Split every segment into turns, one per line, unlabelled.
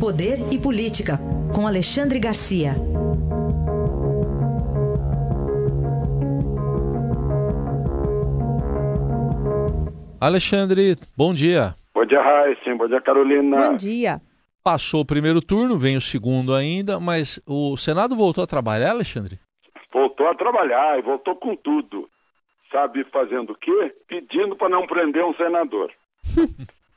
Poder e Política, com Alexandre Garcia.
Alexandre, bom dia.
Bom dia, Raíssa. Bom dia, Carolina.
Bom dia.
Passou o primeiro turno, vem o segundo ainda, mas o Senado voltou a trabalhar, Alexandre?
Voltou a trabalhar e voltou com tudo. Sabe fazendo o quê? Pedindo para não prender um senador.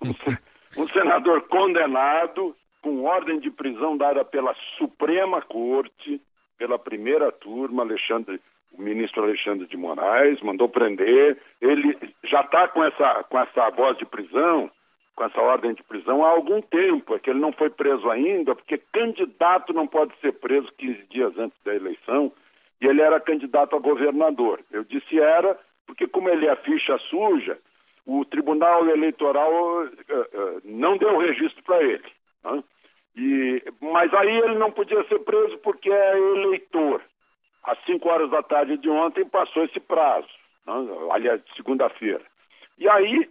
um senador condenado, com ordem de prisão dada pela Suprema Corte, pela primeira turma, Alexandre, o ministro Alexandre de Moraes, mandou prender. Ele já está com essa, com essa voz de prisão, com essa ordem de prisão há algum tempo. É que ele não foi preso ainda, porque candidato não pode ser preso 15 dias antes da eleição, e ele era candidato a governador. Eu disse era, porque como ele é ficha suja, o Tribunal Eleitoral uh, uh, não deu registro para ele. Né? E, mas aí ele não podia ser preso porque é eleitor. Às 5 horas da tarde de ontem passou esse prazo, né? aliás, segunda-feira. E aí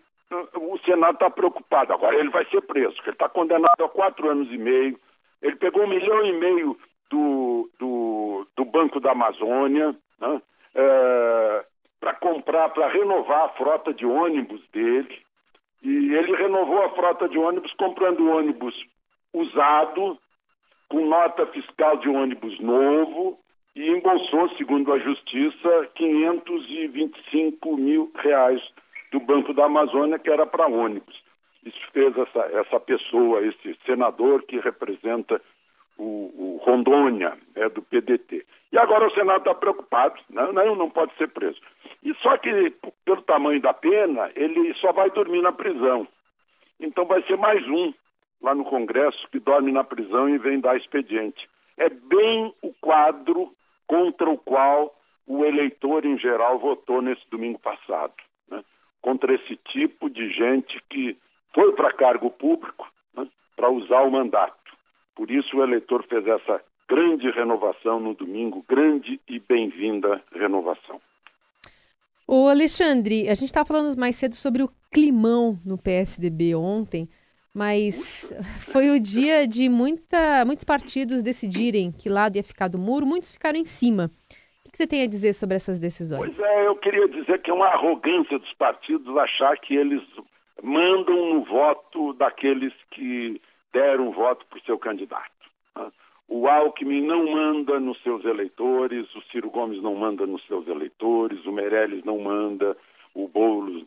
o Senado está preocupado. Agora ele vai ser preso, porque ele está condenado a quatro anos e meio. Ele pegou um milhão e meio do, do, do Banco da Amazônia, né? é, para comprar, para renovar a frota de ônibus dele. E ele renovou a frota de ônibus comprando ônibus usado, com nota fiscal de ônibus novo, e embolsou, segundo a Justiça, 525 mil reais do Banco da Amazônia, que era para ônibus. Isso fez essa, essa pessoa, esse senador que representa o, o Rondônia, é do PDT. E agora o Senado está preocupado, não, não, não pode ser preso. E só que, pelo tamanho da pena, ele só vai dormir na prisão. Então vai ser mais um lá no Congresso que dorme na prisão e vem dar expediente. É bem o quadro contra o qual o eleitor em geral votou nesse domingo passado. Né? Contra esse tipo de gente que foi para cargo público né? para usar o mandato. Por isso o eleitor fez essa grande renovação no domingo, grande e bem-vinda renovação.
O Alexandre, a gente estava falando mais cedo sobre o climão no PSDB ontem, mas foi o dia de muita, muitos partidos decidirem que lado ia ficar do muro, muitos ficaram em cima. O que você tem a dizer sobre essas decisões?
Pois é, eu queria dizer que é uma arrogância dos partidos achar que eles mandam no voto daqueles que deram voto para o seu candidato. Né? O Alckmin não manda nos seus eleitores, o Ciro Gomes não manda nos seus eleitores, o Meirelles não manda, o Boulos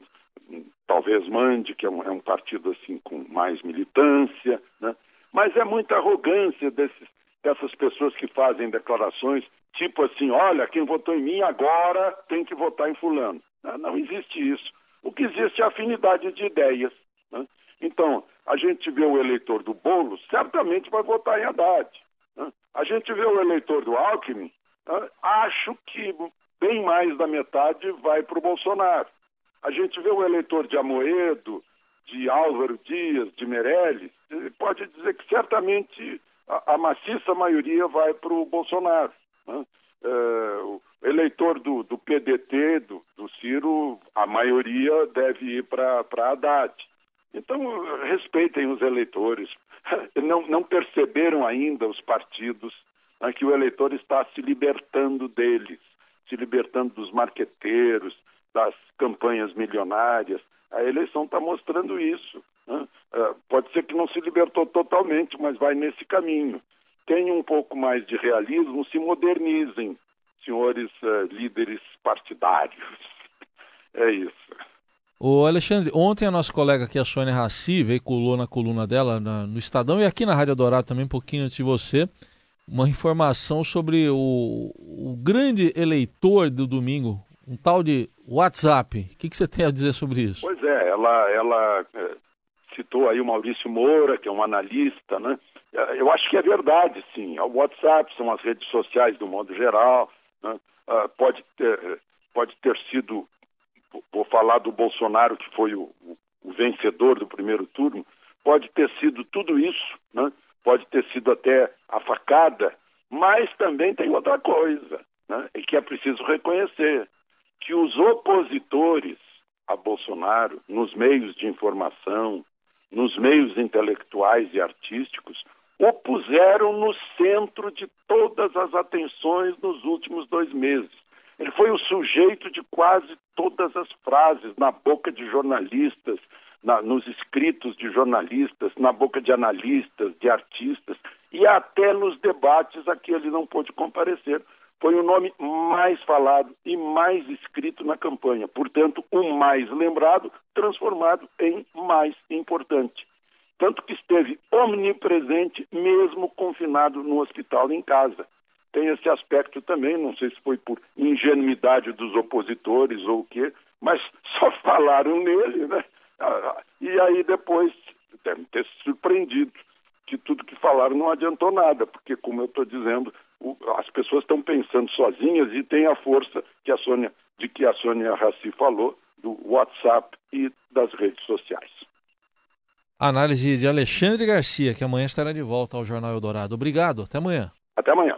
talvez mande, que é um, é um partido assim com mais militância, né? mas é muita arrogância desses, dessas pessoas que fazem declarações tipo assim, olha, quem votou em mim agora tem que votar em fulano. Não, existe isso. O que existe é afinidade de ideias. Né? Então, a gente vê o eleitor do Boulos, certamente vai votar em Haddad. Né? A gente vê o eleitor do Alckmin, né? acho que bem mais da metade vai para o Bolsonaro. A gente vê o eleitor de Amoedo, de Álvaro Dias, de Meirelles, pode dizer que certamente a, a maciça maioria vai para o Bolsonaro. Né? É, o eleitor do, do PDT, do, do, Ciro, a maioria deve ir para Haddad. Então, respeitem os eleitores. Não, não perceberam ainda os partidos né, que o eleitor está se libertando deles, se libertando dos marqueteiros, das campanhas milionárias. A eleição está mostrando isso. Né? Uh, pode ser que não se libertou totalmente, mas vai nesse caminho. Tenham um pouco mais de realismo, se modernizem, senhores uh, líderes partidários. É isso.
O Alexandre, ontem a nossa colega aqui, a Sônia Raci, veiculou na coluna dela na, no Estadão e aqui na Rádio Dourado também, um pouquinho antes de você, uma informação sobre o, o grande eleitor do domingo, um tal de WhatsApp. O que, que você tem a dizer sobre isso?
Pois é, ela, ela é, citou aí o Maurício Moura, que é um analista, né? É, eu acho que é verdade, sim. O WhatsApp são as redes sociais do modo geral. Né? Uh, pode, ter, pode ter sido, vou falar do Bolsonaro, que foi o, o, vencedor do primeiro turno, pode ter sido tudo isso, né? pode ter sido até a facada, mas também tem outra coisa, né? que é preciso reconhecer que os opositores a Bolsonaro, nos meios de informação, nos meios intelectuais e artísticos, o puseram no centro de todas as atenções nos últimos dois meses. Ele foi o sujeito de quase todas as frases na boca de jornalistas, na, nos escritos de jornalistas, na boca de analistas, de artistas e até nos debates a que ele não pôde comparecer. Foi o nome mais falado e mais escrito na campanha, portanto, o mais lembrado, transformado em mais importante. Tanto que esteve omnipresente, mesmo confinado no hospital em casa. Tem esse aspecto também, não sei se foi por ingenuidade dos opositores ou o quê, mas só falaram nele, né? Ah, e aí depois devem ter se surpreendido que tudo que falaram não adiantou nada, porque, como eu estou dizendo, as pessoas estão pensando sozinhas e tem a força que a Sônia, de que a Sônia Raci falou, do WhatsApp e das redes sociais.
Análise de Alexandre Garcia, que amanhã estará de volta ao Jornal Eldorado. Obrigado, até amanhã.
Até amanhã.